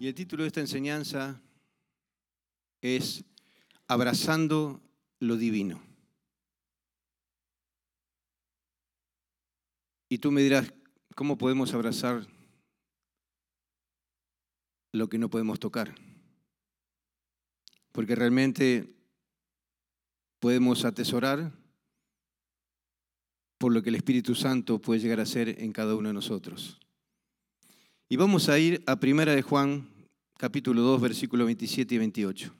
Y el título de esta enseñanza es Abrazando lo Divino. Y tú me dirás, ¿cómo podemos abrazar lo que no podemos tocar? Porque realmente podemos atesorar por lo que el Espíritu Santo puede llegar a ser en cada uno de nosotros. Y vamos a ir a Primera de Juan, capítulo 2, versículos 27 y 28.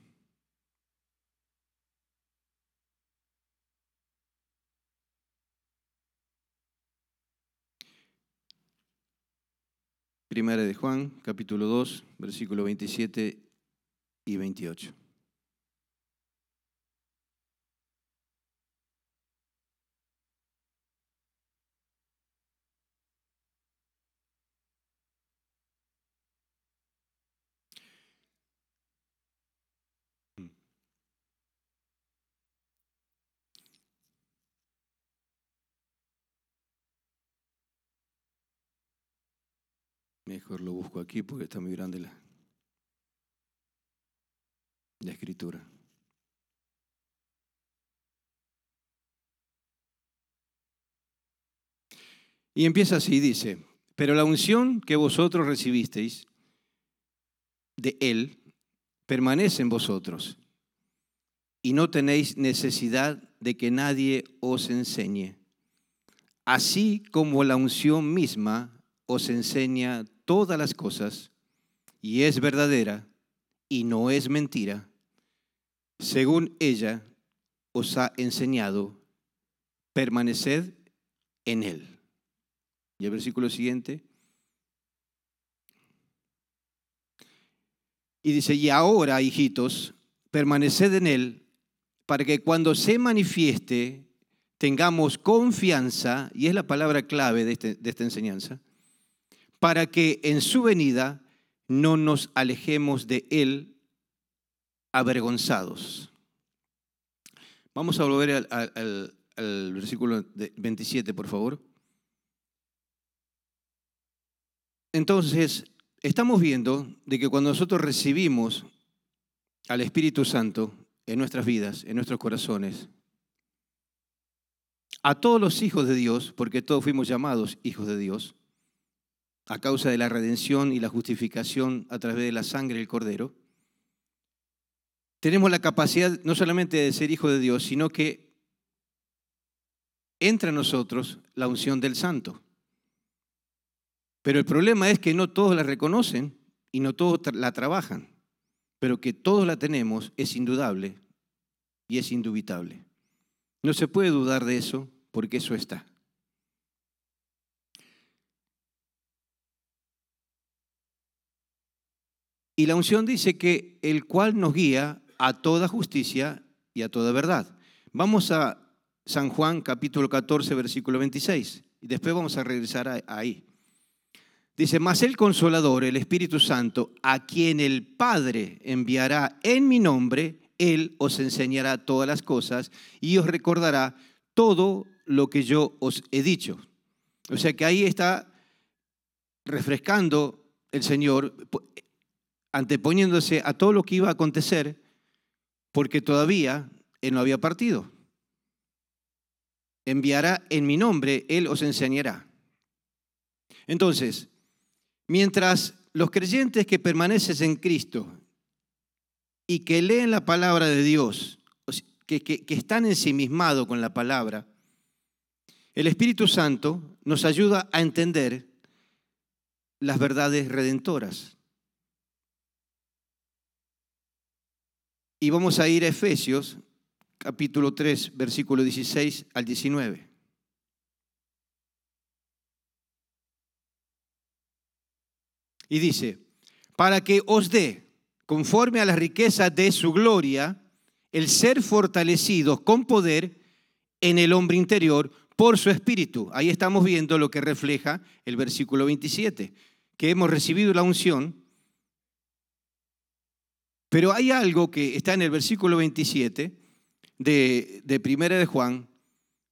Primera de Juan, capítulo 2, versículos 27 y 28. Mejor lo busco aquí porque está muy grande la, la escritura. Y empieza así, dice, pero la unción que vosotros recibisteis de Él permanece en vosotros y no tenéis necesidad de que nadie os enseñe, así como la unción misma os enseña todas las cosas y es verdadera y no es mentira, según ella os ha enseñado, permaneced en él. Y el versículo siguiente. Y dice, y ahora, hijitos, permaneced en él, para que cuando se manifieste tengamos confianza, y es la palabra clave de, este, de esta enseñanza, para que en su venida no nos alejemos de Él avergonzados. Vamos a volver al, versículo 27, por favor. Entonces, estamos viendo de que cuando nosotros recibimos al Espíritu Santo en nuestras vidas, en nuestros corazones, a todos los hijos de Dios, porque todos fuimos llamados hijos de Dios, a causa de la redención y la justificación a través de la sangre del Cordero, tenemos la capacidad no solamente de ser hijo de Dios, sino que entra en nosotros la unción del Santo. Pero el problema es que no todos la reconocen y no todos la trabajan, pero que todos la tenemos es indudable y es indubitable. No se puede dudar de eso porque eso está. Y la unción dice que el cual nos guía a toda justicia y a toda verdad. Vamos a San Juan capítulo 14, versículo 26, y después vamos a regresar ahí. Dice, mas el consolador, el Espíritu Santo, a quien el Padre enviará en mi nombre, Él os enseñará todas las cosas y os recordará todo lo que yo os he dicho. O sea que ahí está refrescando el Señor anteponiéndose a todo lo que iba a acontecer, porque todavía Él no había partido. Enviará en mi nombre, Él os enseñará. Entonces, mientras los creyentes que permanecen en Cristo y que leen la palabra de Dios, que, que, que están ensimismados con la palabra, el Espíritu Santo nos ayuda a entender las verdades redentoras. Y vamos a ir a Efesios capítulo 3, versículo 16 al 19. Y dice, para que os dé, conforme a la riqueza de su gloria, el ser fortalecidos con poder en el hombre interior por su espíritu. Ahí estamos viendo lo que refleja el versículo 27, que hemos recibido la unción pero hay algo que está en el versículo 27 de, de Primera de Juan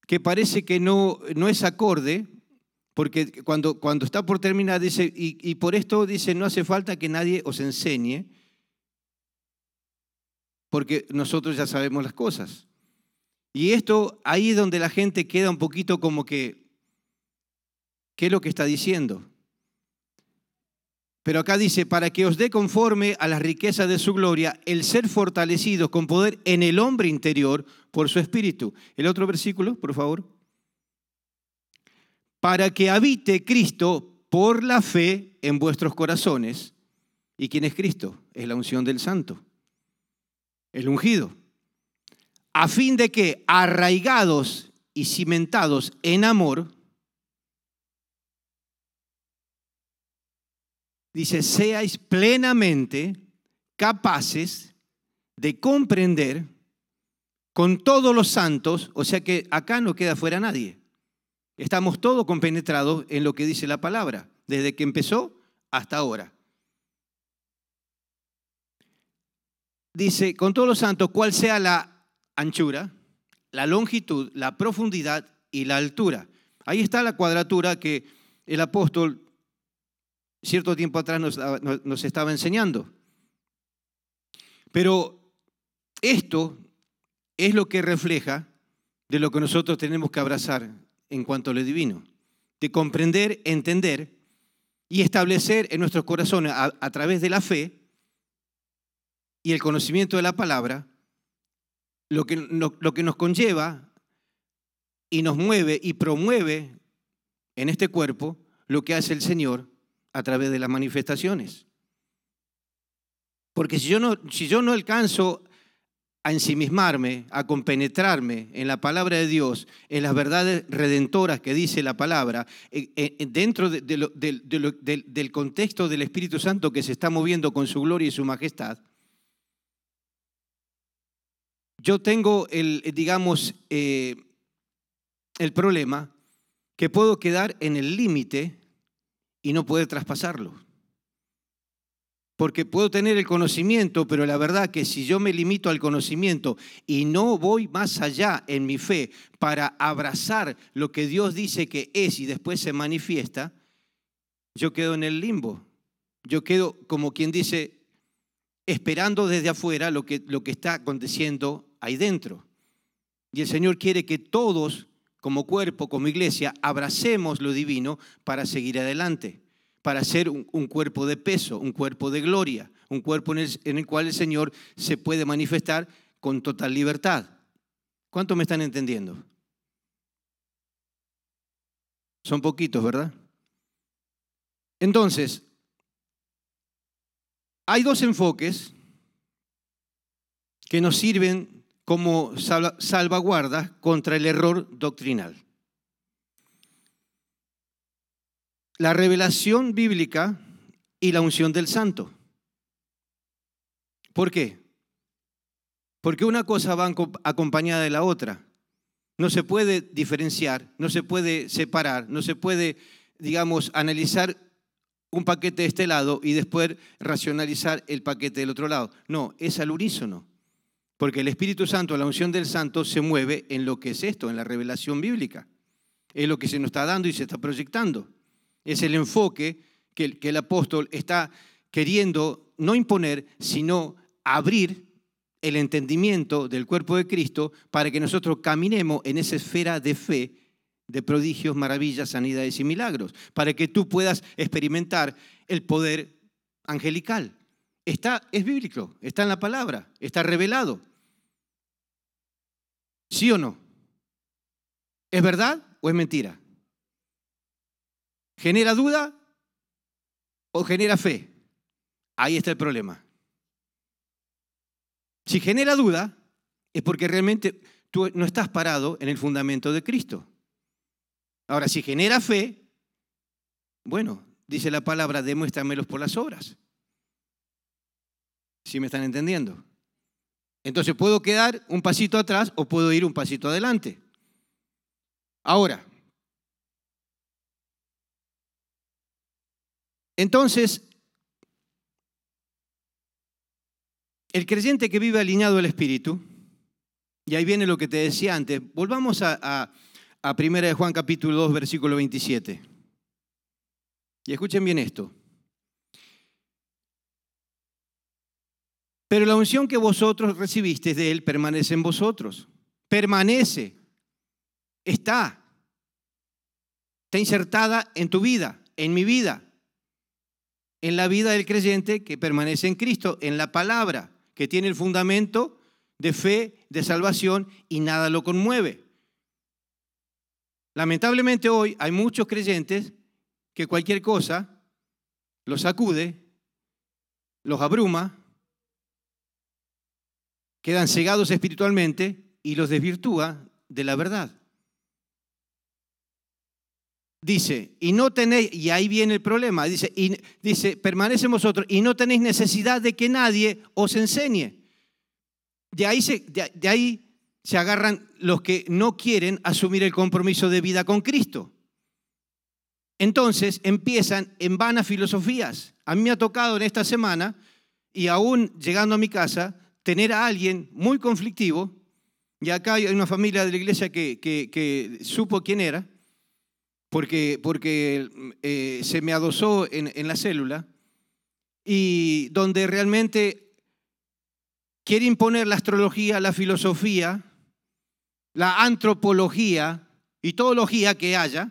que parece que no, no es acorde, porque cuando, cuando está por terminar dice, y, por esto dice, no hace falta que nadie os enseñe, porque nosotros ya sabemos las cosas. Y esto ahí es donde la gente queda un poquito como que, ¿qué es lo que está diciendo? Pero acá dice, para que os dé conforme a las riquezas de su gloria el ser fortalecidos con poder en el hombre interior por su espíritu. El otro versículo, por favor. Para que habite Cristo por la fe en vuestros corazones. ¿Y quién es Cristo? Es la unción del santo el ungido, a fin de que arraigados y cimentados en amor, dice, seáis plenamente capaces de comprender con todos los santos, o sea que acá no queda fuera nadie. Estamos todos compenetrados en lo que dice la palabra, desde que empezó hasta ahora. dice, con todos los santos, cuál sea la anchura, la longitud, la profundidad y la altura. Ahí está la cuadratura que el apóstol cierto tiempo atrás nos, estaba enseñando. Pero esto es lo que refleja de lo que nosotros tenemos que abrazar en cuanto a lo divino, de comprender, entender y establecer en nuestros corazones a través de la fe y el conocimiento de la palabra, lo que, lo que nos conlleva y nos mueve y promueve en este cuerpo lo que hace el Señor a través de las manifestaciones. Porque si yo no, si yo no alcanzo a ensimismarme, a compenetrarme en la palabra de Dios, en las verdades redentoras que dice la palabra, eh, eh, dentro del contexto del Espíritu Santo que se está moviendo con su gloria y su majestad, yo tengo el, digamos, eh, el problema que puedo quedar en el límite y no poder traspasarlo. Porque puedo tener el conocimiento, pero la verdad que si yo me limito al conocimiento y no voy más allá en mi fe para abrazar lo que Dios dice que es y después se manifiesta, yo quedo en el limbo. Yo quedo como quien dice, esperando desde afuera lo que, lo que está aconteciendo ahí dentro. Y el Señor quiere que todos, como cuerpo, como iglesia, abracemos lo divino para seguir adelante, para ser un, cuerpo de peso, un cuerpo de gloria, un cuerpo en el, en el cual el Señor se puede manifestar con total libertad. ¿Cuánto me están entendiendo? Son poquitos, ¿verdad? Entonces, hay dos enfoques que nos sirven como salvaguarda contra el error doctrinal. La revelación bíblica y la unción del santo. ¿Por qué? Porque una cosa va acompañada de la otra. No se puede diferenciar, no se puede separar, no se puede, digamos, analizar un paquete de este lado y después racionalizar el paquete del otro lado. No, es al unísono. Porque el Espíritu Santo, la unción del Santo, se mueve en lo que es esto, en la revelación bíblica. Es lo que se nos está dando y se está proyectando. Es el enfoque que el, apóstol está queriendo no imponer, sino abrir el entendimiento del cuerpo de Cristo para que nosotros caminemos en esa esfera de fe, de prodigios, maravillas, sanidades y milagros, para que tú puedas experimentar el poder angelical. Está, es bíblico, está en la palabra, está revelado. ¿Sí o no? ¿Es verdad o es mentira? ¿Genera duda o genera fe? Ahí está el problema. Si genera duda, es porque realmente tú no estás parado en el fundamento de Cristo. Ahora, si genera fe, bueno, dice la palabra, demuéstramelos por las obras. ¿Sí me están entendiendo? Entonces puedo quedar un pasito atrás o puedo ir un pasito adelante. Ahora, entonces, el creyente que vive alineado al Espíritu, y ahí viene lo que te decía antes, volvamos a, a, a 1 de Juan capítulo 2, versículo 27. Y escuchen bien esto. Pero la unción que vosotros recibisteis de Él permanece en vosotros. Permanece. Está. Está insertada en tu vida, en mi vida, en la vida del creyente que permanece en Cristo, en la palabra, que tiene el fundamento de fe, de salvación y nada lo conmueve. Lamentablemente hoy hay muchos creyentes que cualquier cosa los sacude, los abruma, quedan cegados espiritualmente y los desvirtúa de la verdad. Dice, y no tenéis, y ahí viene el problema, dice, y, dice, permanece vosotros y no tenéis necesidad de que nadie os enseñe. De ahí, se, de ahí se agarran los que no quieren asumir el compromiso de vida con Cristo. Entonces empiezan en vanas filosofías. A mí me ha tocado en esta semana, y aún llegando a mi casa, tener a alguien muy conflictivo, y acá hay una familia de la iglesia que, supo quién era, porque, porque eh, se me adosó en, la célula, y donde realmente quiere imponer la astrología, la filosofía, la antropología y teología que haya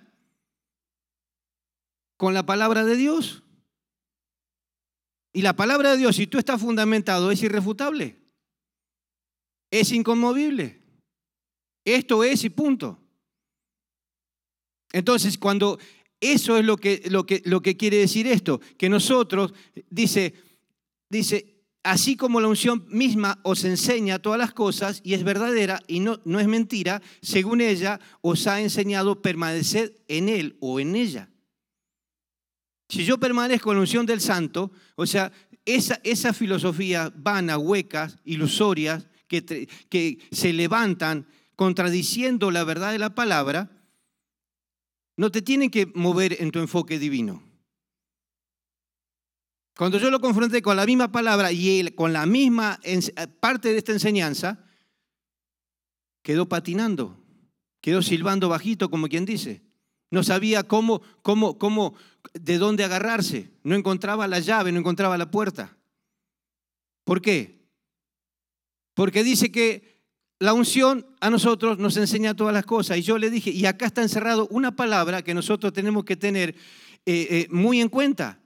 con la palabra de Dios. Y la palabra de Dios, si tú estás fundamentado, es irrefutable, es inconmovible. Esto es y punto. Entonces, cuando eso es lo que, lo que, lo que quiere decir esto, que nosotros, dice, dice, así como la unción misma os enseña todas las cosas y es verdadera y no, no es mentira, según ella os ha enseñado permanecer en él o en ella. Si yo permanezco en la unción del santo, o sea, esa, esa filosofía vana, huecas, ilusorias, que, se levantan contradiciendo la verdad de la palabra, no te tienen que mover en tu enfoque divino. Cuando yo lo confronté con la misma palabra y él con la misma parte de esta enseñanza, quedó patinando, quedó silbando bajito, como quien dice. No sabía cómo, cómo, cómo, de dónde agarrarse. No encontraba la llave, no encontraba la puerta. ¿Por qué? Porque dice que la unción a nosotros nos enseña todas las cosas. Y yo le dije, y acá está encerrado una palabra que nosotros tenemos que tener eh, eh, muy en cuenta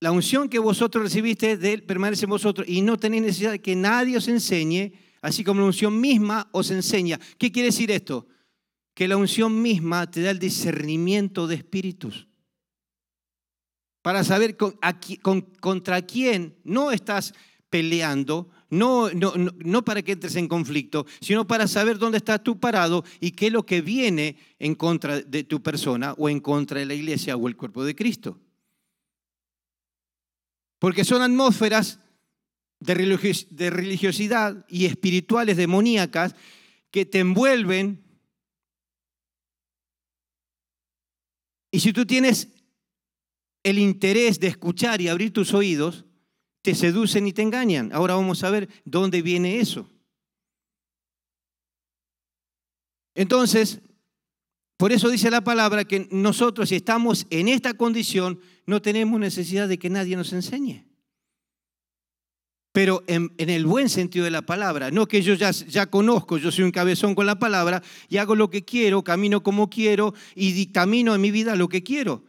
la unción que vosotros recibiste de Él permanece en vosotros y no tenéis necesidad de que nadie os enseñe, así como la unción misma os enseña. ¿Qué quiere decir esto? Que la unción misma te da el discernimiento de espíritus. Para saber contra quién no estás peleando, no, no, no, para que entres en conflicto, sino para saber dónde estás tú parado y qué es lo que viene en contra de tu persona o en contra de la iglesia o el cuerpo de Cristo. Porque son atmósferas de religiosidad y espirituales demoníacas que te envuelven. Y si tú tienes el interés de escuchar y abrir tus oídos, te seducen y te engañan. Ahora vamos a ver dónde viene eso. Entonces, por eso dice la palabra que nosotros si estamos en esta condición no tenemos necesidad de que nadie nos enseñe. Pero en, el buen sentido de la palabra, no que yo ya, conozco, yo soy un cabezón con la palabra y hago lo que quiero, camino como quiero y dictamino en mi vida lo que quiero.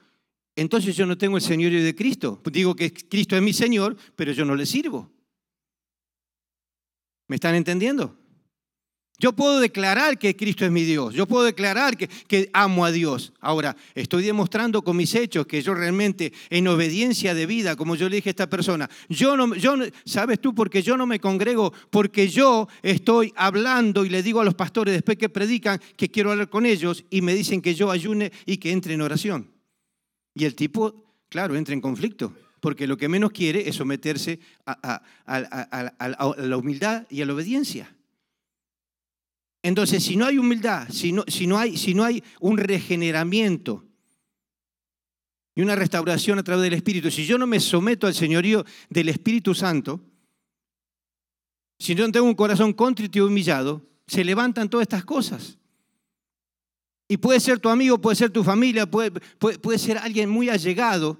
Entonces yo no tengo el señorío de Cristo. Digo que Cristo es mi Señor, pero yo no le sirvo. ¿Me están entendiendo? Yo puedo declarar que Cristo es mi Dios, yo puedo declarar que, amo a Dios. Ahora, estoy demostrando con mis hechos que yo realmente, en obediencia de vida, como yo le dije a esta persona, yo no, yo, ¿sabes tú? Porque yo no me congrego, porque yo estoy hablando y le digo a los pastores después que predican que quiero hablar con ellos y me dicen que yo ayune y que entre en oración. Y el tipo, claro, entra en conflicto porque lo que menos quiere es someterse a, la humildad y a la obediencia. Entonces, si no hay humildad, si no, hay, si no hay un regeneramiento y una restauración a través del Espíritu, si yo no me someto al señorío del Espíritu Santo, si no tengo un corazón contrito y humillado, se levantan todas estas cosas. Y puede ser tu amigo, puede ser tu familia, puede, puede, puede ser alguien muy allegado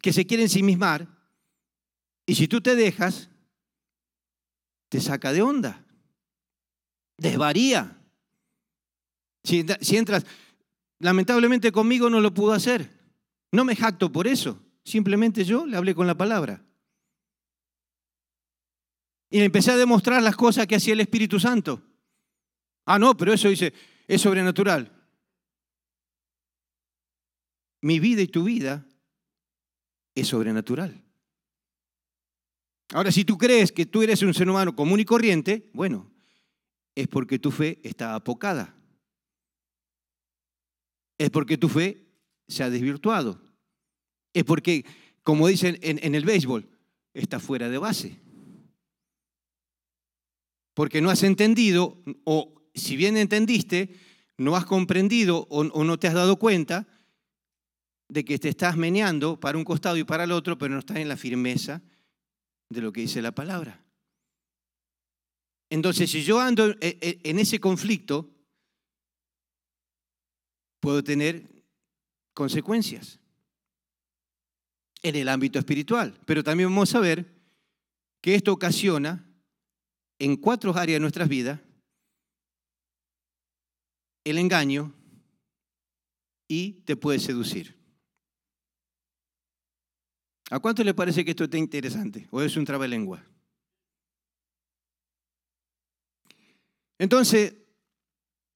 que se quiere ensimismar. Y si tú te dejas, te saca de onda, desvaría. Si, si entras, lamentablemente conmigo no lo pudo hacer. No me jacto por eso. Simplemente yo le hablé con la palabra. Y le empecé a demostrar las cosas que hacía el Espíritu Santo. Ah, no, pero eso dice, es sobrenatural. Mi vida y tu vida es sobrenatural. Ahora, si tú crees que tú eres un ser humano común y corriente, bueno, es porque tu fe está apocada. Es porque tu fe se ha desvirtuado. Es porque, como dicen en, el béisbol, está fuera de base. Porque no has entendido, o si bien entendiste, no has comprendido o, no te has dado cuenta de que te estás meneando para un costado y para el otro, pero no estás en la firmeza de lo que dice la palabra. Entonces, si yo ando en ese conflicto, puedo tener consecuencias en el ámbito espiritual. Pero también vamos a ver que esto ocasiona en cuatro áreas de nuestras vidas el engaño y te puede seducir. ¿A cuánto le parece que esto está interesante? ¿O es un trabalengua? Entonces,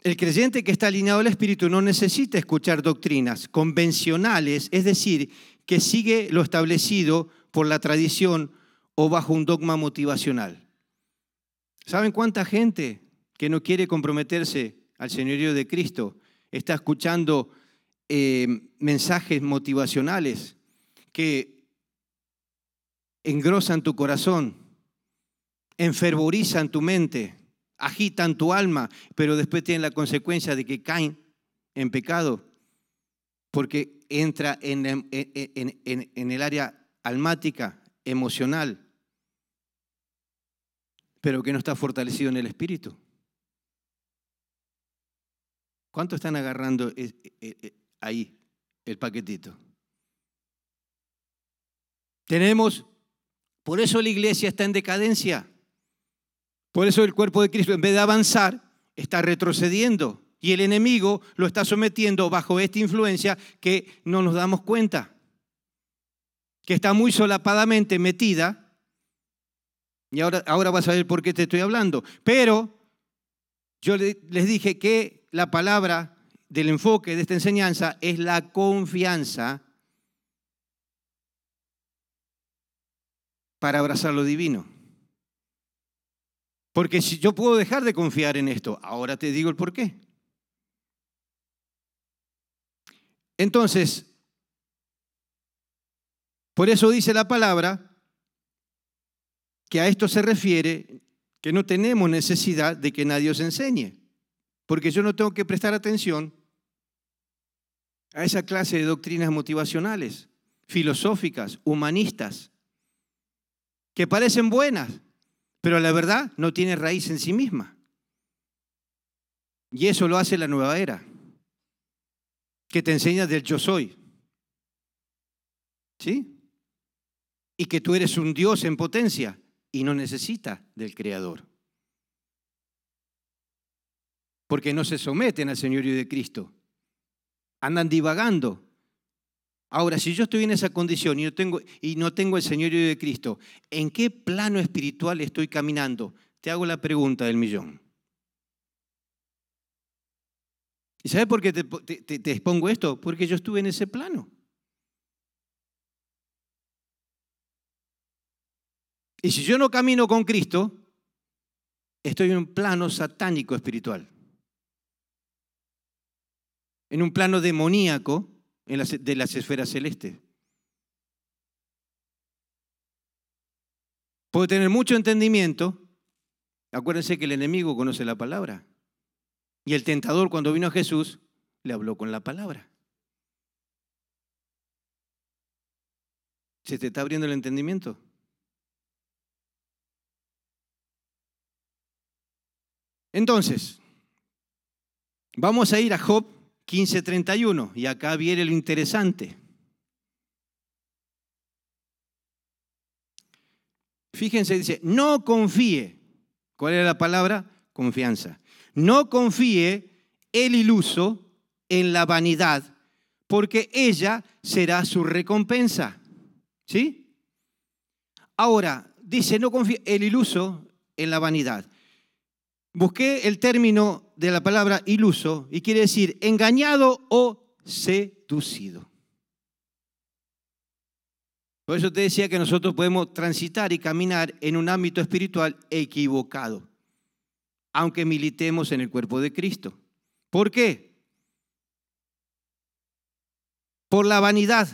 el creyente que está alineado al Espíritu no necesita escuchar doctrinas convencionales, es decir, que sigue lo establecido por la tradición o bajo un dogma motivacional. ¿Saben cuánta gente que no quiere comprometerse al señorío de Cristo está escuchando eh, mensajes motivacionales que engrosan tu corazón, enfervorizan tu mente, agitan tu alma, pero después tienen la consecuencia de que caen en pecado, porque entra en, en, el área almática, emocional, pero que no está fortalecido en el espíritu. ¿Cuánto están agarrando eh, eh, eh, ahí el paquetito? Tenemos por eso la iglesia está en decadencia. Por eso el cuerpo de Cristo, en vez de avanzar, está retrocediendo. Y el enemigo lo está sometiendo bajo esta influencia que no nos damos cuenta. Que está muy solapadamente metida. Y ahora, ahora vas a ver por qué te estoy hablando. Pero yo les dije que la palabra del enfoque de esta enseñanza es la confianza para abrazar lo divino. Porque si yo puedo dejar de confiar en esto, ahora te digo el por qué. Entonces, por eso dice la palabra que a esto se refiere que no tenemos necesidad de que nadie os enseñe, porque yo no tengo que prestar atención a esa clase de doctrinas motivacionales, filosóficas, humanistas, que parecen buenas, pero la verdad no tiene raíz en sí misma. Y eso lo hace la nueva era, que te enseña del yo soy. ¿Sí? Y que tú eres un Dios en potencia y no necesitas del Creador. Porque no se someten al Señorío de Cristo. Andan divagando Ahora, si yo estoy en esa condición y no tengo, y no tengo el señorío de Cristo, ¿en qué plano espiritual estoy caminando? Te hago la pregunta del millón. ¿Y sabes por qué te, te expongo esto? Porque yo estuve en ese plano. Y si yo no camino con Cristo, estoy en un plano satánico espiritual. En un plano demoníaco de las esferas celestes. Puedo tener mucho entendimiento. Acuérdense que el enemigo conoce la palabra. Y el tentador cuando vino a Jesús le habló con la palabra. ¿Se te está abriendo el entendimiento? Entonces, Vamos a ir a Job 15:31 y acá viene lo interesante. Fíjense, dice, no confíe. ¿Cuál es la palabra? Confianza. No confíe el iluso en la vanidad, porque ella será su recompensa. ¿Sí? Ahora, dice, no confíe el iluso en la vanidad. Busqué el término de la palabra iluso y quiere decir engañado o seducido. Por eso te decía que nosotros podemos transitar y caminar en un ámbito espiritual equivocado, aunque militemos en el cuerpo de Cristo. ¿Por qué? Por la vanidad.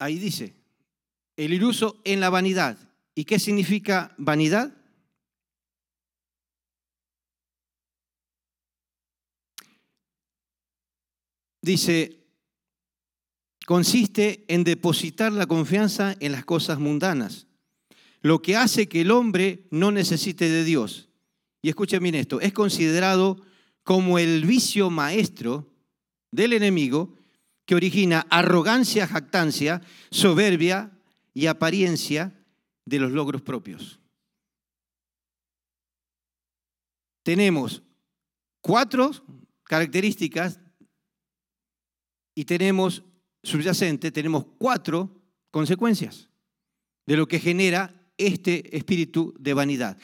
Ahí dice, el iluso en la vanidad. ¿Y qué significa vanidad? Dice, consiste en depositar la confianza en las cosas mundanas, lo que hace que el hombre no necesite de Dios. Y escuchen bien esto, es considerado como el vicio maestro del enemigo que origina arrogancia, jactancia, soberbia y apariencia de los logros propios. Tenemos cuatro características y tenemos subyacente, tenemos cuatro consecuencias de lo que genera este espíritu de vanidad.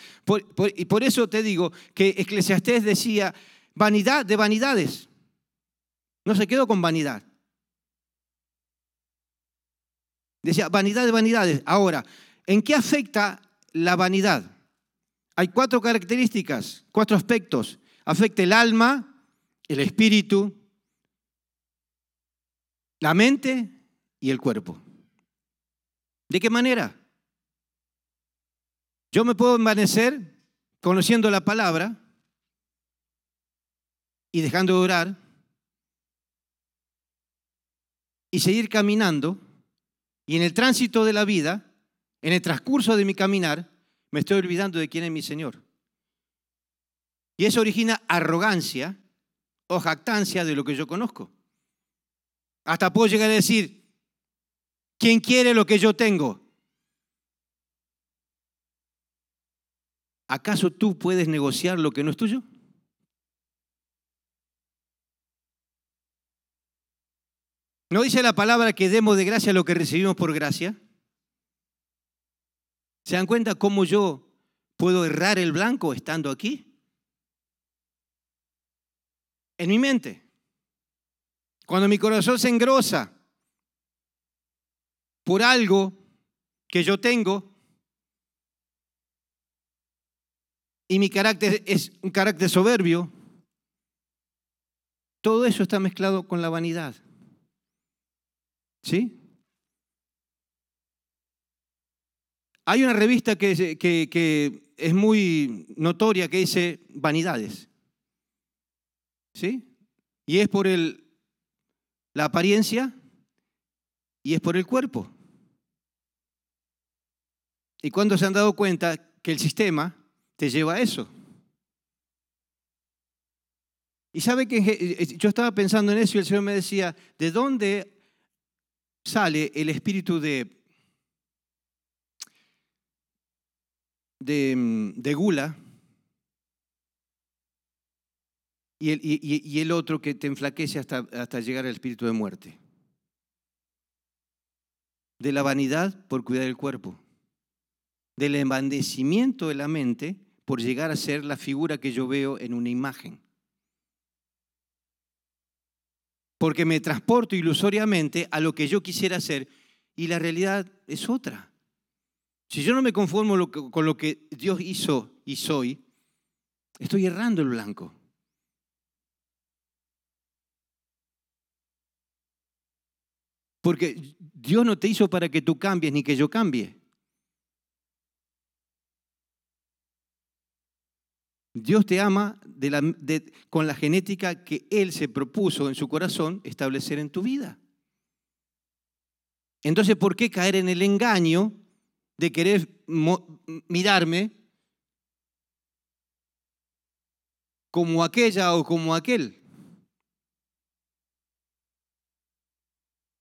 y por eso te digo que Eclesiastés decía, vanidad de vanidades. No se quedó con vanidad. Decía, vanidad de vanidades. Ahora, ¿en qué afecta la vanidad? Hay cuatro características, cuatro aspectos. Afecta el alma, el espíritu, la mente y el cuerpo. ¿De qué manera? Yo me puedo envanecer conociendo la palabra y dejando de orar y seguir caminando y en el tránsito de la vida, en el transcurso de mi caminar, me estoy olvidando de quién es mi Señor. Y eso origina arrogancia o jactancia de lo que yo conozco. Hasta puedo llegar a decir, ¿quién quiere lo que yo tengo? ¿Acaso tú puedes negociar lo que no es tuyo? ¿No dice la palabra que demos de gracia lo que recibimos por gracia? ¿Se dan cuenta cómo yo puedo errar el blanco estando aquí? En mi mente. Cuando mi corazón se engrosa por algo que yo tengo y mi carácter es un carácter soberbio, todo eso está mezclado con la vanidad. ¿Sí? Hay una revista que, que, es muy notoria que dice vanidades. ¿Sí? Y es por el la apariencia y es por el cuerpo. ¿Y cuando se han dado cuenta que el sistema te lleva a eso? Y sabe que eh, eh, yo estaba pensando en eso y el Señor me decía, ¿de dónde sale el espíritu de, de, mm, de gula y el, otro que te enflaquece hasta, llegar al espíritu de muerte. De la vanidad por cuidar el cuerpo. Del embandecimiento de la mente por llegar a ser la figura que yo veo en una imagen. Porque me transporto ilusoriamente a lo que yo quisiera hacer y la realidad es otra. Si yo no me conformo con lo que Dios hizo y soy, estoy errando el blanco. Porque Dios no te hizo para que tú cambies ni que yo cambie. Dios te ama con la genética que Él se propuso en su corazón establecer en tu vida. Entonces, ¿por qué caer en el engaño de querer mirarme como aquella o como aquel.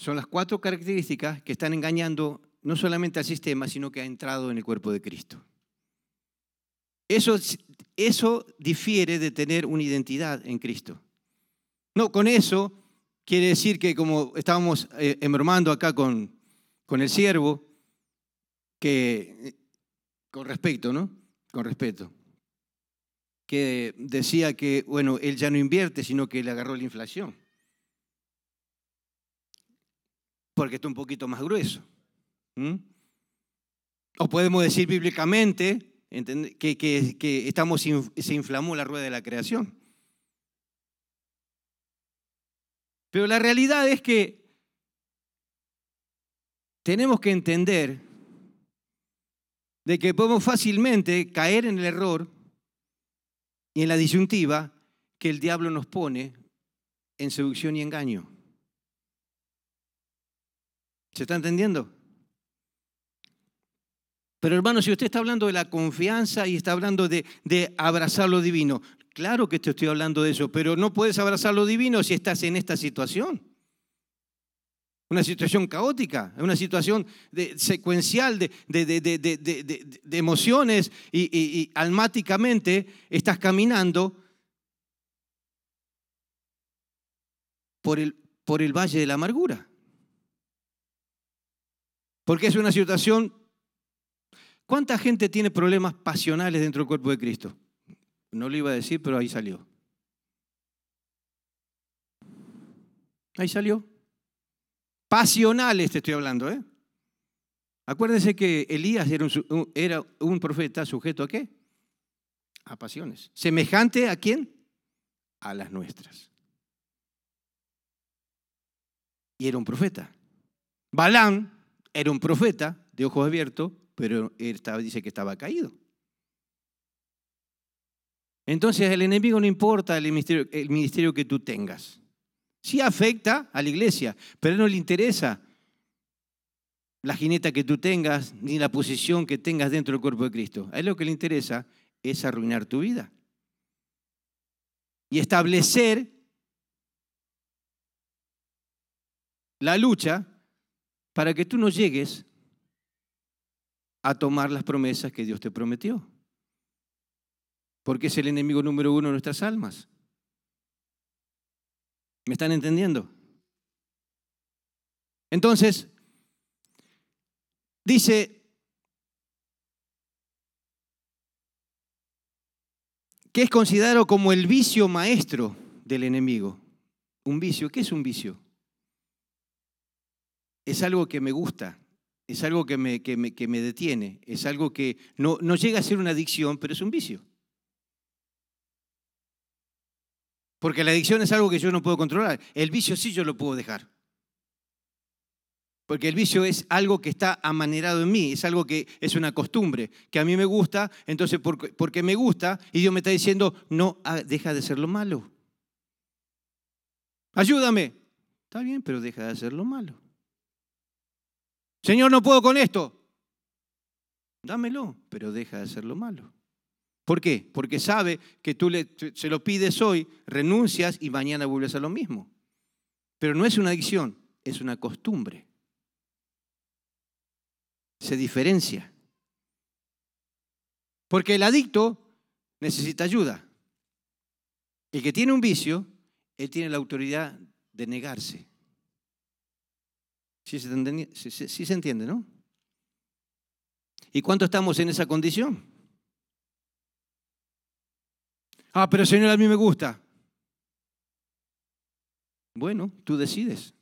Son las cuatro características que están engañando no solamente al sistema, sino que ha entrado en el cuerpo de Cristo. Eso, eso difiere de tener una identidad en Cristo. No, con eso quiere decir que como estábamos eh, acá con, con el siervo, que con respeto, ¿no? Con respeto. Que decía que, bueno, él ya no invierte, sino que le agarró la inflación. Porque está un poquito más grueso. O podemos decir bíblicamente que, que, estamos, se inflamó la rueda de la creación. Pero la realidad es que tenemos que entender de que podemos fácilmente caer en el error y en la disyuntiva que el diablo nos pone en seducción y engaño. ¿Se está entendiendo? Pero hermano, si usted está hablando de la confianza y está hablando de, de, abrazar lo divino, claro que te estoy hablando de eso, pero no puedes abrazar lo divino si estás en esta situación una situación caótica, una situación secuencial de, emociones y, almáticamente estás caminando por el valle de la amargura. Porque es una situación... ¿Cuánta gente tiene problemas pasionales dentro del cuerpo de Cristo? No lo iba a decir, pero ahí salió. Ahí salió. Pasionales te estoy hablando, ¿eh? Acuérdense que Elías era un, era un profeta sujeto a qué? A pasiones. ¿Semejante a quién? A las nuestras. Y era un profeta. Balán era un profeta de ojos abiertos, pero dice que estaba caído. Entonces el enemigo no importa el ministerio, el ministerio que tú tengas. Sí afecta a la iglesia, pero no le interesa la jineta que tú tengas ni la posición que tengas dentro del cuerpo de Cristo. A él lo que le interesa es arruinar tu vida y establecer la lucha para que tú no llegues a tomar las promesas que Dios te prometió. Porque es el enemigo número uno de nuestras almas. ¿Me están entendiendo? Entonces, dice que es considerado como el vicio maestro del enemigo. Un vicio, ¿qué es un vicio? Es algo que me gusta, es algo que me, que me, detiene, es algo que no, no llega a ser una adicción, pero es un vicio. Porque la adicción es algo que yo no puedo controlar. El vicio sí yo lo puedo dejar. Porque el vicio es algo que está amanerado en mí, es algo que es una costumbre, que a mí me gusta, entonces porque, me gusta y Dios me está diciendo, no, ah, deja de ser lo malo. Ayúdame. Está bien, pero deja de hacer lo malo. Señor, no puedo con esto. Dámelo, pero deja de hacer lo malo. ¿Por qué? Porque sabe que tú le, se lo pides hoy, renuncias y mañana vuelves a lo mismo. Pero no es una adicción, es una costumbre. Se diferencia. Porque el adicto necesita ayuda. El que tiene un vicio, él tiene la autoridad de negarse. ¿Sí se, sí se entiende, no? ¿Y cuánto estamos en esa condición? Ah, pero Señor, a mí me gusta. Bueno, tú decides.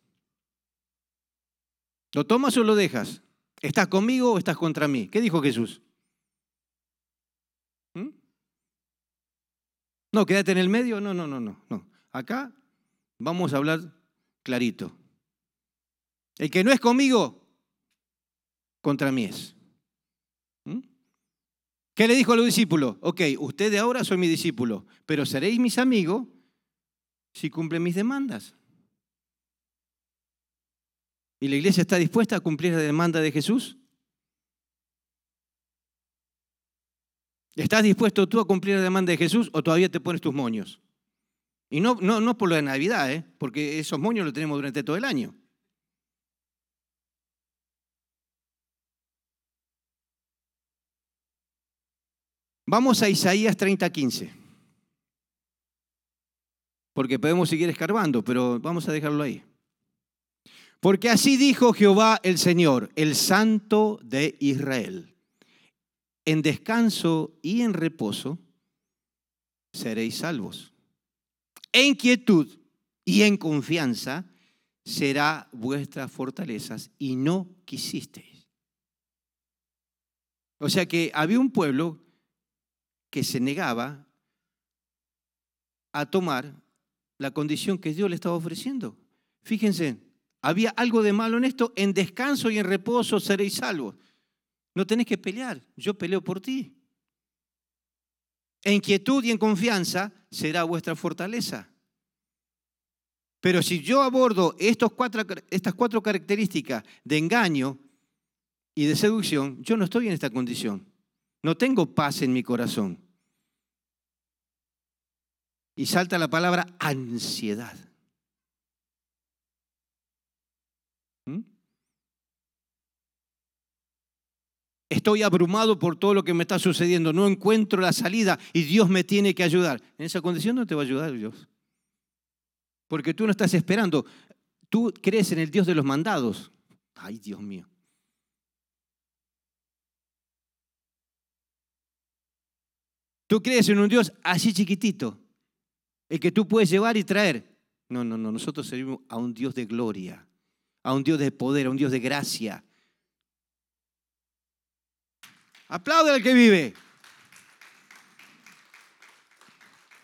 ¿Lo tomas o lo dejas? ¿Estás conmigo o estás contra mí? ¿Qué dijo Jesús? ¿Mm? No, quédate en el medio. No, no, no, no. Acá vamos a hablar clarito. El que no es conmigo, contra mí es. ¿Qué le dijo a los discípulos? Ok, ustedes ahora son mi discípulo, pero seréis mis amigos si cumplen mis demandas. ¿Y la iglesia está dispuesta a cumplir la demanda de Jesús? ¿Estás dispuesto tú a cumplir la demanda de Jesús o todavía te pones tus moños? Y no, no, no por lo de Navidad, ¿eh? porque esos moños los tenemos durante todo el año. Vamos a Isaías 30:15. Porque podemos seguir escarbando, pero vamos a dejarlo ahí. Porque así dijo Jehová el Señor, el Santo de Israel. En descanso y en reposo seréis salvos. En quietud y en confianza será vuestras fortalezas y no quisisteis. O sea que había un pueblo que se negaba a tomar la condición que Dios le estaba ofreciendo. Fíjense, había algo de malo en esto, en descanso y en reposo seréis salvos. No tenés que pelear, yo peleo por ti. En quietud y en confianza será vuestra fortaleza. Pero si yo abordo estos cuatro, estas cuatro características de engaño y de seducción, yo no estoy en esta condición. No tengo paz en mi corazón. Y salta la palabra ansiedad. ¿Mm? Estoy abrumado por todo lo que me está sucediendo, no encuentro la salida y Dios me tiene que ayudar. En esa condición no te va a ayudar Dios. Porque tú no estás esperando. Tú crees en el Dios de los mandados. Ay, Dios mío. Tú crees en un Dios así chiquitito, el que tú puedes llevar y traer. No, no, no, nosotros servimos a un Dios de gloria, a un Dios de poder, a un Dios de gracia. Aplaude al que vive.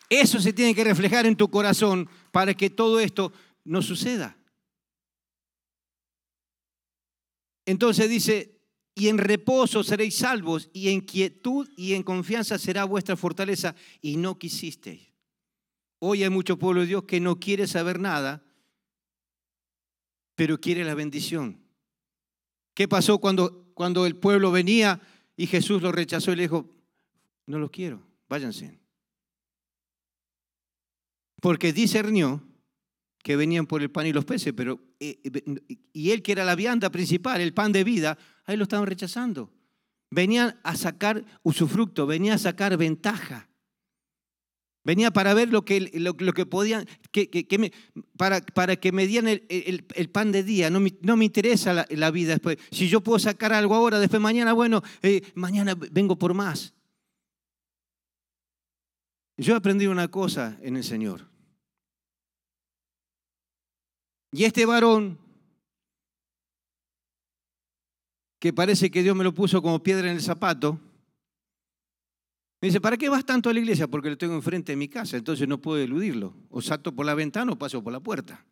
Eso se tiene que reflejar en tu corazón para que todo esto no suceda. Entonces dice, y en reposo seréis salvos, y en quietud y en confianza será vuestra fortaleza, y no quisisteis. Hoy hay mucho pueblo de Dios que no quiere saber nada, pero quiere la bendición. ¿Qué pasó cuando, cuando el pueblo venía y Jesús lo rechazó y le dijo, no los quiero, váyanse? Porque discernió que venían por el pan y los peces, pero eh, eh, y él que era la vianda principal, el pan de vida, ahí lo estaban rechazando. Venían a sacar usufructo, venía a sacar ventaja. Venía para ver lo que, lo, que podían, para, para, que me dieran el, pan de día. No me, no me interesa la, vida después. Si yo puedo sacar algo ahora, después mañana, bueno, eh, mañana vengo por más. Yo he aprendido una cosa en el Señor. Y este varón, que parece que Dios me lo puso como piedra en el zapato, me dice, ¿para qué vas tanto a la iglesia? Porque lo tengo enfrente de mi casa, entonces no puedo eludirlo. O salto por la ventana o paso por la puerta.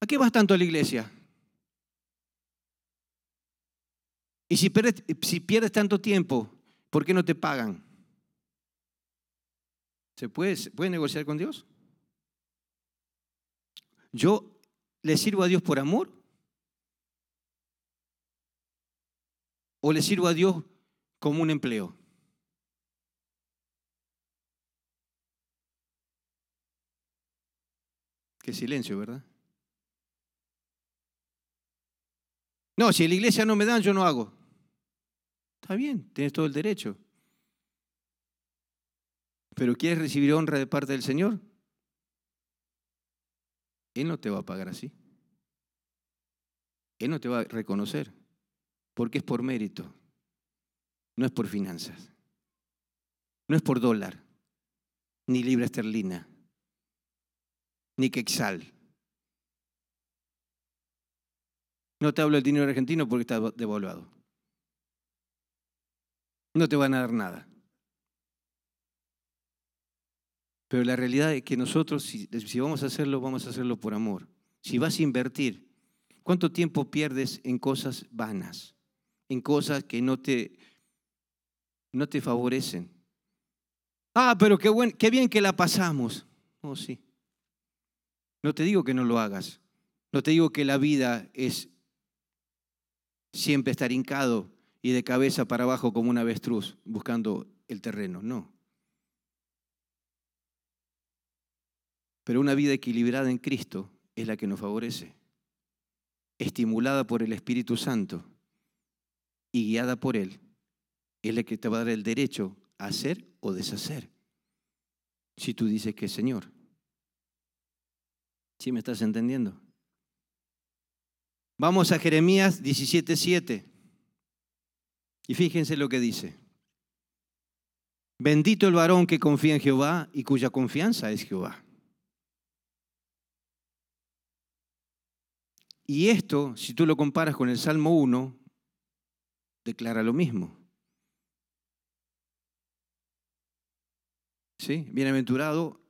¿A qué vas tanto a la iglesia? Y si pierdes, tanto tiempo, ¿por qué no te pagan? ¿Se puede, ¿se puede negociar con Dios? ¿Yo le sirvo a Dios por amor? ¿O le sirvo a Dios como un empleo? Qué silencio, ¿verdad? No, si la iglesia no me dan, yo no hago. Está bien, tienes todo el derecho. Pero ¿quieres recibir honra de parte del Señor? Él no te va a pagar así. Él no te va a reconocer, porque es por mérito, no es por finanzas, no es por dólar, ni libra esterlina, ni quexal. No te hablo del dinero argentino porque está devaluado. No te van a dar nada. Pero la realidad es que nosotros, si, vamos a hacerlo, vamos a hacerlo por amor. Si vas a invertir, ¿cuánto tiempo pierdes en cosas vanas? En cosas que no te, no te favorecen. Ah, pero qué, buen, qué bien que la pasamos. Oh, sí. No te digo que no lo hagas. No te digo que la vida es siempre estar hincado y de cabeza para abajo como un avestruz buscando el terreno, no. Pero una vida equilibrada en Cristo es la que nos favorece, estimulada por el Espíritu Santo y guiada por Él, es la que te va a dar el derecho a hacer o deshacer, si tú dices que es Señor. ¿Sí me estás entendiendo? Vamos a Jeremías 17:7. Y fíjense lo que dice. Bendito el varón que confía en Jehová y cuya confianza es Jehová. Y esto, si tú lo comparas con el Salmo 1, declara lo mismo. ¿Sí? Bienaventurado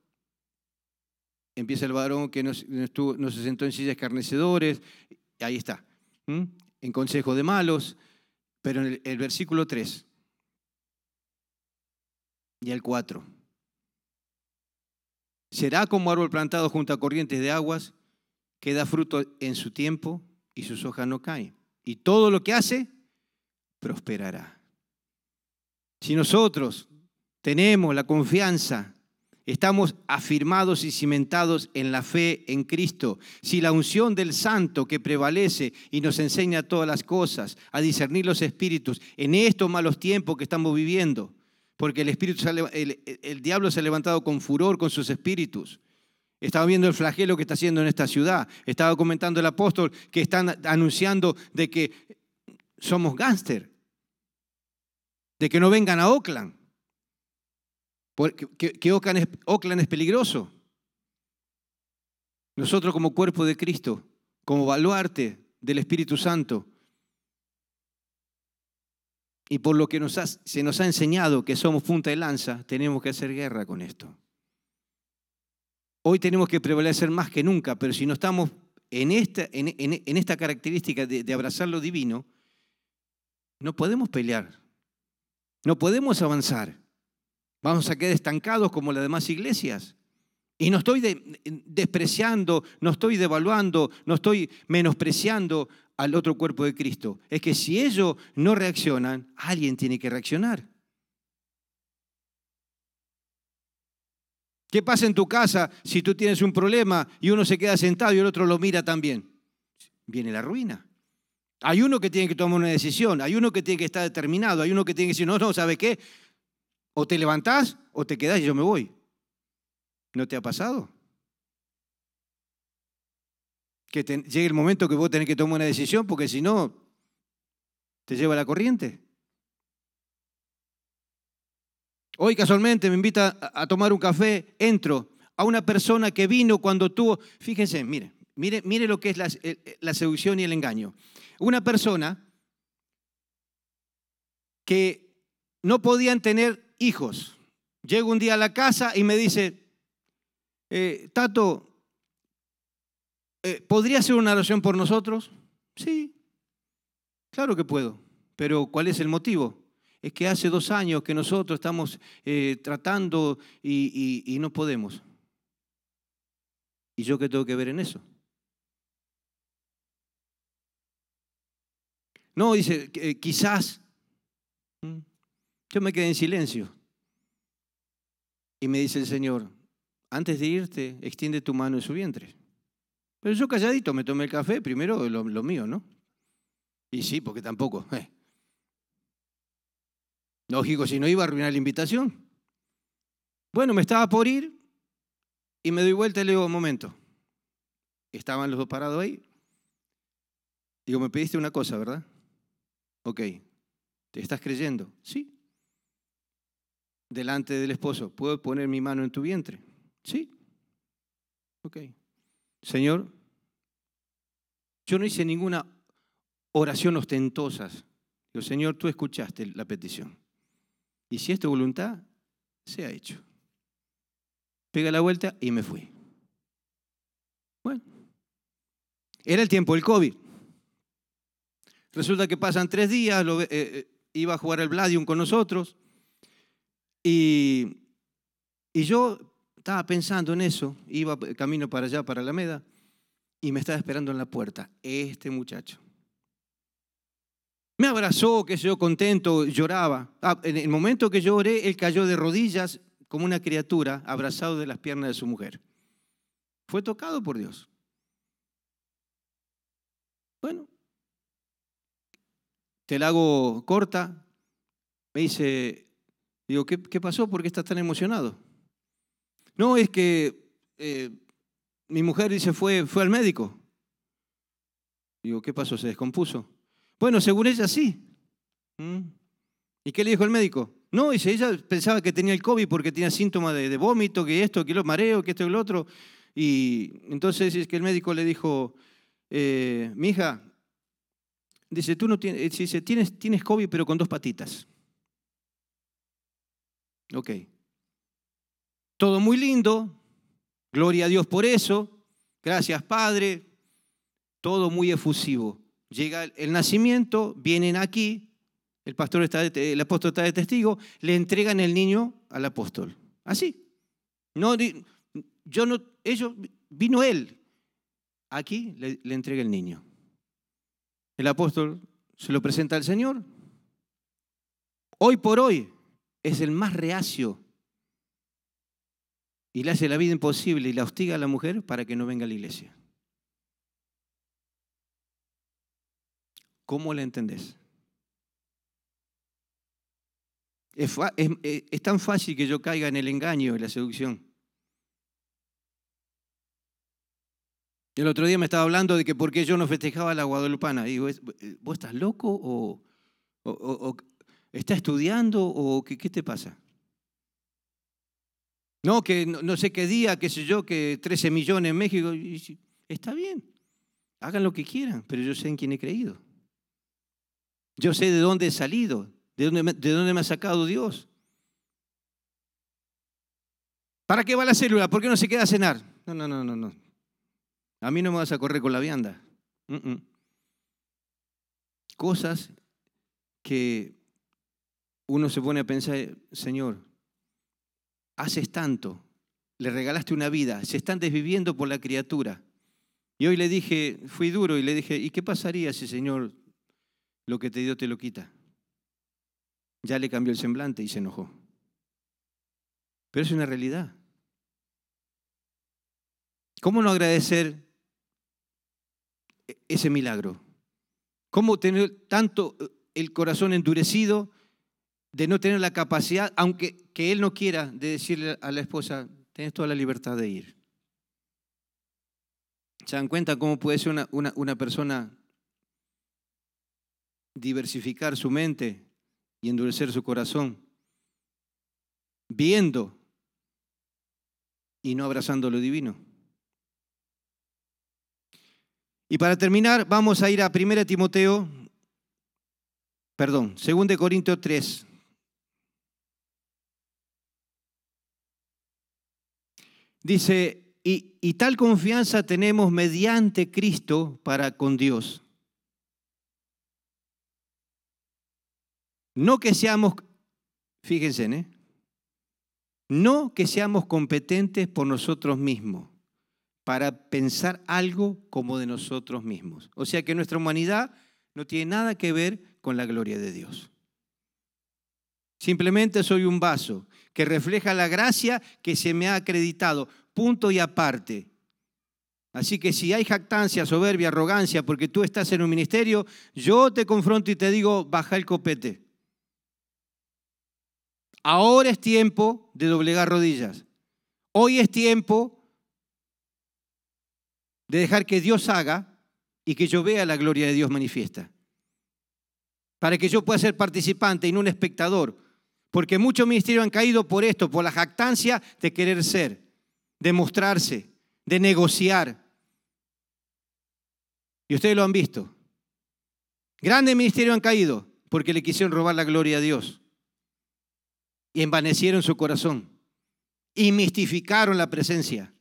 empieza el varón que no, se sentó en sillas escarnecedores, ahí está, en consejo de malos, pero en el, versículo 3 y el 4. Será como árbol plantado junto a corrientes de aguas, que da fruto en su tiempo y sus hojas no caen. Y todo lo que hace, prosperará. Si nosotros tenemos la confianza Estamos afirmados y cimentados en la fe en Cristo. Si la unción del Santo que prevalece y nos enseña todas las cosas, a discernir los espíritus en estos malos tiempos que estamos viviendo, porque el, espíritu, el, el diablo se ha levantado con furor con sus espíritus. Estaba viendo el flagelo que está haciendo en esta ciudad. Estaba comentando el apóstol que están anunciando de que somos gángster, de que no vengan a Oakland que, Oakland, es, peligroso. Nosotros como cuerpo de Cristo, como baluarte del Espíritu Santo, y por lo que se nos ha enseñado que somos punta de lanza, tenemos que hacer guerra con esto. Hoy tenemos que prevalecer más que nunca, pero si no estamos en esta, en, esta característica de abrazar lo divino, no podemos pelear, no podemos avanzar. Vamos a quedar estancados como las demás iglesias. Y no estoy despreciando, no estoy devaluando, no estoy menospreciando al otro cuerpo de Cristo. Es que si ellos no reaccionan, alguien tiene que reaccionar. ¿Qué pasa en tu casa si tú tienes un problema y uno se queda sentado y el otro lo mira también? Viene la ruina. Hay uno que tiene que tomar una decisión, hay uno que tiene que estar determinado, hay uno que tiene que decir, no, no, ¿sabe qué? O te levantás o te quedás y yo me voy. ¿No te ha pasado? Que llegue el momento que vos tenés que tomar una decisión porque si no, te lleva la corriente. Hoy casualmente me invita a tomar un café, entro a una persona que vino cuando tuvo, fíjense, mire, mire, mire lo que es la, seducción y el engaño. Una persona que no podían tener hijos. Llego un día a la casa y me dice, eh, Tato, eh, ¿podría hacer una oración por nosotros? Sí, claro que puedo, pero ¿cuál es el motivo? Es que hace dos años que nosotros estamos eh, tratando y, no podemos. ¿Y yo qué tengo que ver en eso? No, dice, quizás. Yo me quedé en silencio. Y me dice el Señor, antes de irte, extiende tu mano en su vientre. Pero yo calladito me tomé el café, primero lo, mío, ¿no? Y sí, porque tampoco. Eh. Lógico, si no iba a arruinar la invitación. Bueno, me estaba por ir y me doy vuelta y le digo, un momento. Estaban los dos parados ahí. Digo, me pediste una cosa, ¿verdad? Ok. ¿Te estás creyendo? Sí delante del esposo, ¿puedo poner mi mano en tu vientre? Sí. Ok. Señor, yo no hice ninguna oración ostentosa. Digo, Señor, tú escuchaste la petición. Y si es tu voluntad, se ha hecho. Pega la vuelta y me fui. Bueno, era el tiempo del COVID. Resulta que pasan tres días, eh, eh, iba a jugar el Bladium con nosotros. Y, yo estaba pensando en eso, iba camino para allá, para Alameda, y me estaba esperando en la puerta este muchacho. Me abrazó, que yo contento, lloraba. Ah, en el momento que yo oré, él cayó de rodillas como una criatura, abrazado de las piernas de su mujer. Fue tocado por Dios. Bueno, te la hago corta. Me dice, digo, ¿qué, pasó? ¿Por qué estás tan emocionado? No, es que eh, mi mujer dice, fue, fue al médico. Digo, ¿qué pasó? ¿Se descompuso? Bueno, según ella sí. ¿Mm? ¿Y qué le dijo el médico? No, dice, ella pensaba que tenía el COVID porque tenía síntomas de, vómito, que esto, que lo mareo, que esto y lo otro. Y entonces es que el médico le dijo, eh, mi hija, dice, tú no tienes, dice, tienes, tienes COVID pero con dos patitas. Ok. Todo muy lindo, gloria a Dios por eso, gracias Padre, todo muy efusivo. Llega el nacimiento, vienen aquí, el, pastor está el apóstol está de testigo, le entregan el niño al apóstol. Así. No, yo no, ellos, vino él. Aquí le entrega el niño. El apóstol se lo presenta al Señor. Hoy por hoy es el más reacio y le hace la vida imposible y la hostiga a la mujer para que no venga a la iglesia. ¿Cómo la entendés? Es, tan fácil que yo caiga en el engaño y la seducción. El otro día me estaba hablando de que por qué yo no festejaba la guadalupana. Y digo, ¿vos estás loco o, estás estudiando o qué, qué te pasa? No, que no, sé qué día, qué sé yo, que 13 millones en México. está bien, hagan lo que quieran, pero yo sé en quién he creído. Yo sé de dónde he salido, de dónde, me, de dónde me ha sacado Dios. ¿Para qué va la célula? ¿Por qué no se queda a cenar? No, no, no, no, no. A mí no me vas a correr con la vianda. Cosas que uno se pone a pensar, Señor, haces tanto, le regalaste una vida, se están desviviendo por la criatura. Y hoy le dije, fui duro y le dije, ¿y qué pasaría si Señor lo que te dio te lo quita. Ya le cambió el semblante y se enojó. Pero es una realidad. ¿Cómo no agradecer ese milagro? ¿Cómo tener tanto eh, el corazón endurecido de no tener la capacidad, aunque que él no quiera, de decirle a la esposa, tienes toda la libertad de ir? ¿Se dan cuenta cómo puede ser una, una, una persona diversificar su mente y endurecer su corazón, viendo y no abrazando lo divino. Y para terminar, vamos a ir a 1 Timoteo, perdón, 2 Corintios 3. Dice, y, y tal confianza tenemos mediante Cristo para con Dios No que seamos, fíjense, ¿eh? no que seamos competentes por nosotros mismos para pensar algo como de nosotros mismos. O sea que nuestra humanidad no tiene nada que ver con la gloria de Dios. Simplemente soy un vaso que refleja la gracia que se me ha acreditado, punto y aparte. Así que si hay jactancia, soberbia, arrogancia, porque tú estás en un ministerio, yo te confronto y te digo, baja el copete. Ahora es tiempo de doblegar rodillas. Hoy es tiempo de dejar que Dios haga y que yo vea la gloria de Dios manifiesta. Para que yo pueda ser participante y no un espectador. Porque muchos ministerios han caído por esto, por la jactancia de querer ser, de mostrarse, de negociar. Y ustedes lo han visto. Grandes ministerios han caído porque le quisieron robar la gloria a Dios y envanecieron su corazón y mistificaron la presencia.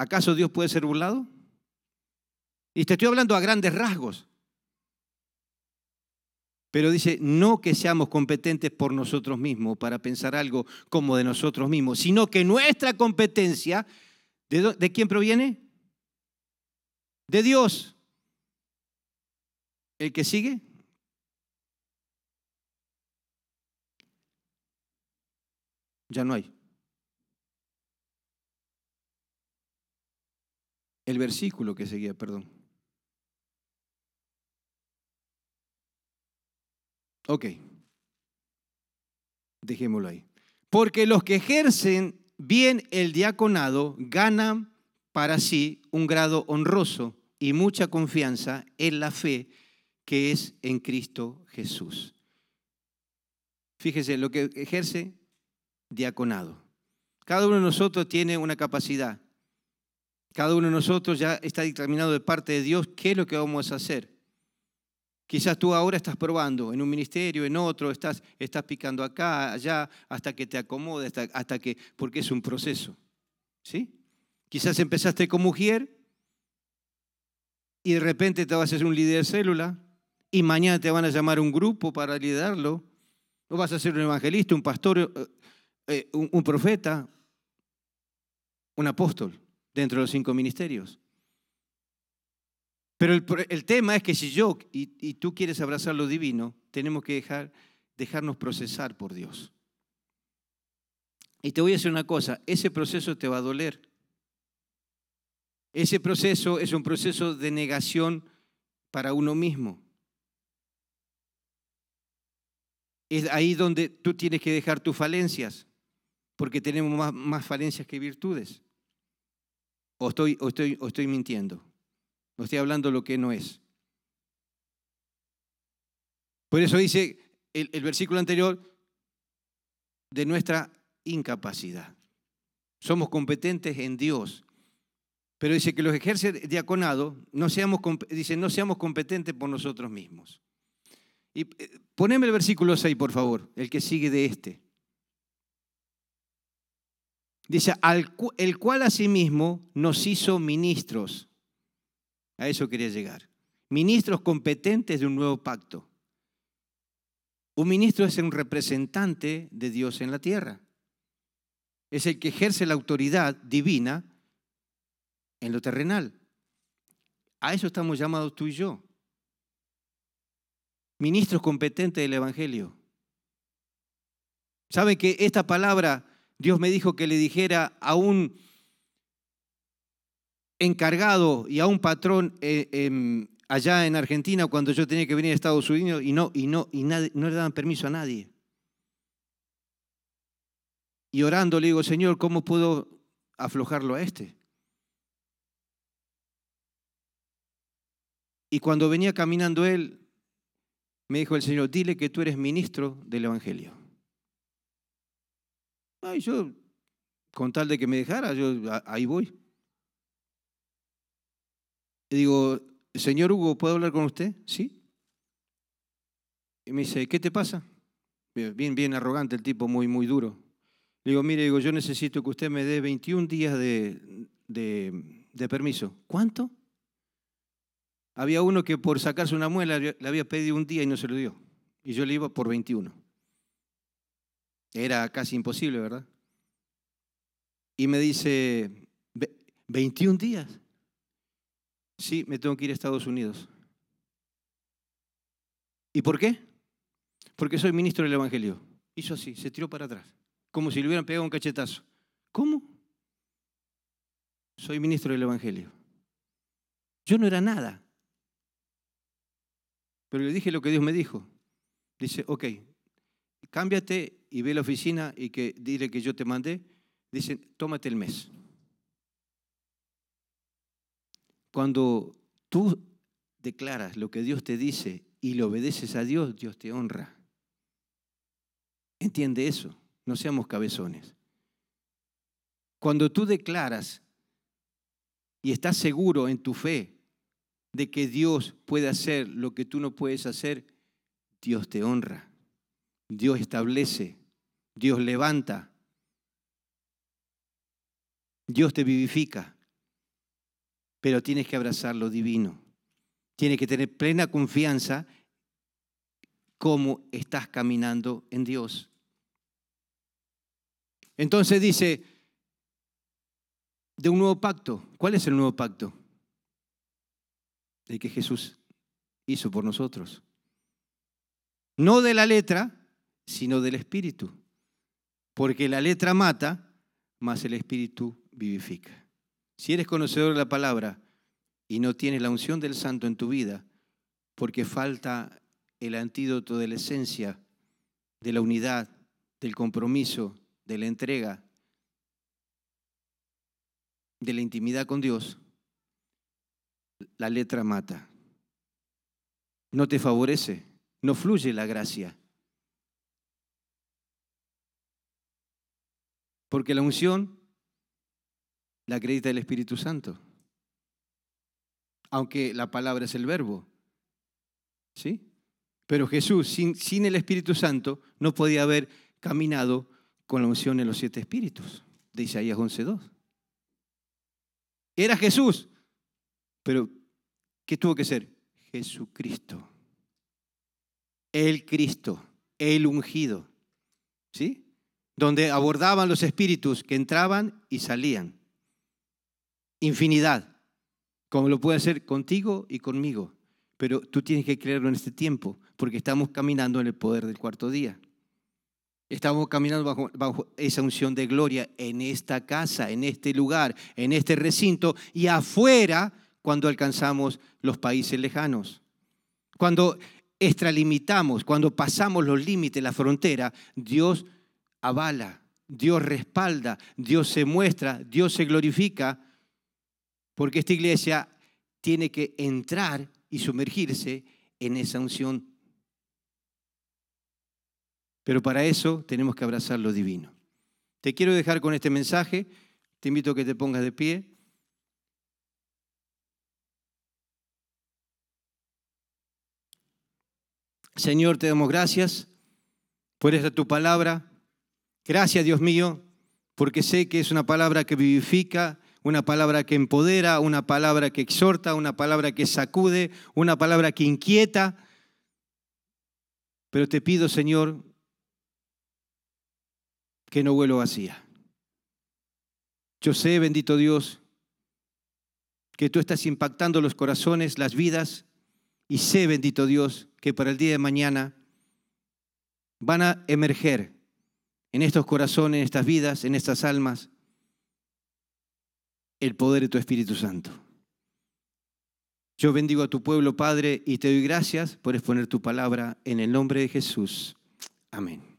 ¿Acaso Dios puede ser burlado? Y te estoy hablando a grandes rasgos. Pero dice, no que seamos competentes por nosotros mismos para pensar algo como de nosotros mismos, sino que nuestra competencia, ¿de, de quién proviene? De Dios. ¿El que sigue? Ya no hay. El versículo que seguía, perdón. Ok. Dejémoslo ahí. Porque los que ejercen bien el diaconado ganan para sí un grado honroso y mucha confianza en la fe que es en Cristo Jesús. Fíjese, lo que ejerce diaconado. Cada uno de nosotros tiene una capacidad. Cada uno de nosotros ya está determinado de parte de Dios qué es lo que vamos a hacer. Quizás tú ahora estás probando en un ministerio, en otro, estás, estás picando acá, allá, hasta que te acomode, hasta, que, porque es un proceso. ¿Sí? Quizás empezaste como mujer y de repente te vas a ser un líder de célula y mañana te van a llamar un grupo para liderarlo. O vas a ser un evangelista, un pastor, eh, eh, un, profeta, un apóstol dentro de los cinco ministerios. Pero el, tema es que si yo y, y, tú quieres abrazar lo divino, tenemos que dejar, dejarnos procesar por Dios. Y te voy a decir una cosa, ese proceso te va a doler. Ese proceso es un proceso de negación para uno mismo. Es ahí donde tú tienes que dejar tus falencias, porque tenemos más, falencias que virtudes. O estoy, estoy, estoy mintiendo. No estoy hablando lo que no es. Por eso dice el versículo anterior de nuestra incapacidad. Somos competentes en Dios pero dice que los ejerce diaconado, no seamos, dice, no seamos competentes por nosotros mismos. Y eh, poneme el versículo 6, por favor, el que sigue de este. Dice, el cual asimismo nos hizo ministros. A eso quería llegar. Ministros competentes de un nuevo pacto. Un ministro es un representante de Dios en la tierra. Es el que ejerce la autoridad divina en lo terrenal. A eso estamos llamados tú y yo. Ministros competentes del Evangelio. ¿Saben que esta palabra Dios me dijo que le dijera a un encargado y a un patrón eh, allá en Argentina cuando yo tenía que venir a Estados Unidos y no, y no, y no le daban permiso a nadie? Y orando le digo, Señor, ¿cómo puedo aflojarlo a este? Y cuando venía caminando él, me dijo el Señor, dile que tú eres ministro del Evangelio. Ay, yo, con tal de que me dejara, yo ahí voy. Y digo, señor Hugo, ¿puedo hablar con usted? Sí. Y me dice, ¿qué te pasa? Bien, bien arrogante el tipo, muy, muy duro. Le digo, mire, digo, yo necesito que usted me dé 21 días de, de, de permiso. ¿Cuánto? Había uno que por sacarse una muela le había pedido un día y no se lo dio. Y yo le iba por 21. Era casi imposible, ¿verdad? Y me dice, ¿21 días? Sí, me tengo que ir a Estados Unidos. ¿Y por qué? Porque soy ministro del Evangelio. Hizo así, se tiró para atrás, como si le hubieran pegado un cachetazo. ¿Cómo? Soy ministro del Evangelio. Yo no era nada. Pero le dije lo que Dios me dijo. Dice, ok, cámbiate y ve a la oficina y que dile que yo te mandé. Dice, tómate el mes. Cuando tú declaras lo que Dios te dice y le obedeces a Dios, Dios te honra. Entiende eso, no seamos cabezones. Cuando tú declaras y estás seguro en tu fe de que Dios puede hacer lo que tú no puedes hacer, Dios te honra, Dios establece, Dios levanta, Dios te vivifica, pero tienes que abrazar lo divino, tienes que tener plena confianza cómo estás caminando en Dios. Entonces dice, de un nuevo pacto, ¿cuál es el nuevo pacto? de que Jesús hizo por nosotros. No de la letra, sino del Espíritu. porque la letra mata, mas el Espíritu vivifica. Si eres conocedor de la palabra y no tienes la unción del Santo en tu vida, porque falta el antídoto de la esencia, de la unidad, del compromiso, de la entrega, de la intimidad con Dios, la letra mata. No te favorece, no fluye la gracia. Porque la unción la acredita el Espíritu Santo. Aunque la palabra es el verbo. ¿Sí? Pero Jesús, sin, sin el Espíritu Santo, no podía haber caminado con la unción en los siete espíritus de Isaías 11.2. Era Jesús, pero ¿qué tuvo que ser? Jesucristo. El Cristo, el ungido. ¿Sí? Donde abordaban los espíritus que entraban y salían. Infinidad, como lo puede hacer contigo y conmigo. Pero tú tienes que creerlo en este tiempo, porque estamos caminando en el poder del cuarto día. Estamos caminando bajo, esa unción de gloria en esta casa, en este lugar, en este recinto y afuera cuando alcanzamos los países lejanos. Cuando extralimitamos, cuando pasamos los límites, la frontera, Dios avala, Dios respalda, Dios se muestra, Dios se glorifica, porque esta iglesia tiene que entrar y sumergirse en esa unción pero para eso tenemos que abrazar lo divino. Te quiero dejar con este mensaje. Te invito a que te pongas de pie. Señor, te damos gracias por esta tu palabra. Gracias, Dios mío, porque sé que es una palabra que vivifica, una palabra que empodera, una palabra que exhorta, una palabra que sacude, una palabra que inquieta. Pero te pido, Señor, que no vuelo vacía. Yo sé, bendito Dios, que tú estás impactando los corazones, las vidas, y sé, bendito Dios, que para el día de mañana van a emerger en estos corazones, en estas vidas, en estas almas, el poder de tu Espíritu Santo. Yo bendigo a tu pueblo, Padre, y te doy gracias por exponer tu palabra en el nombre de Jesús. Amén.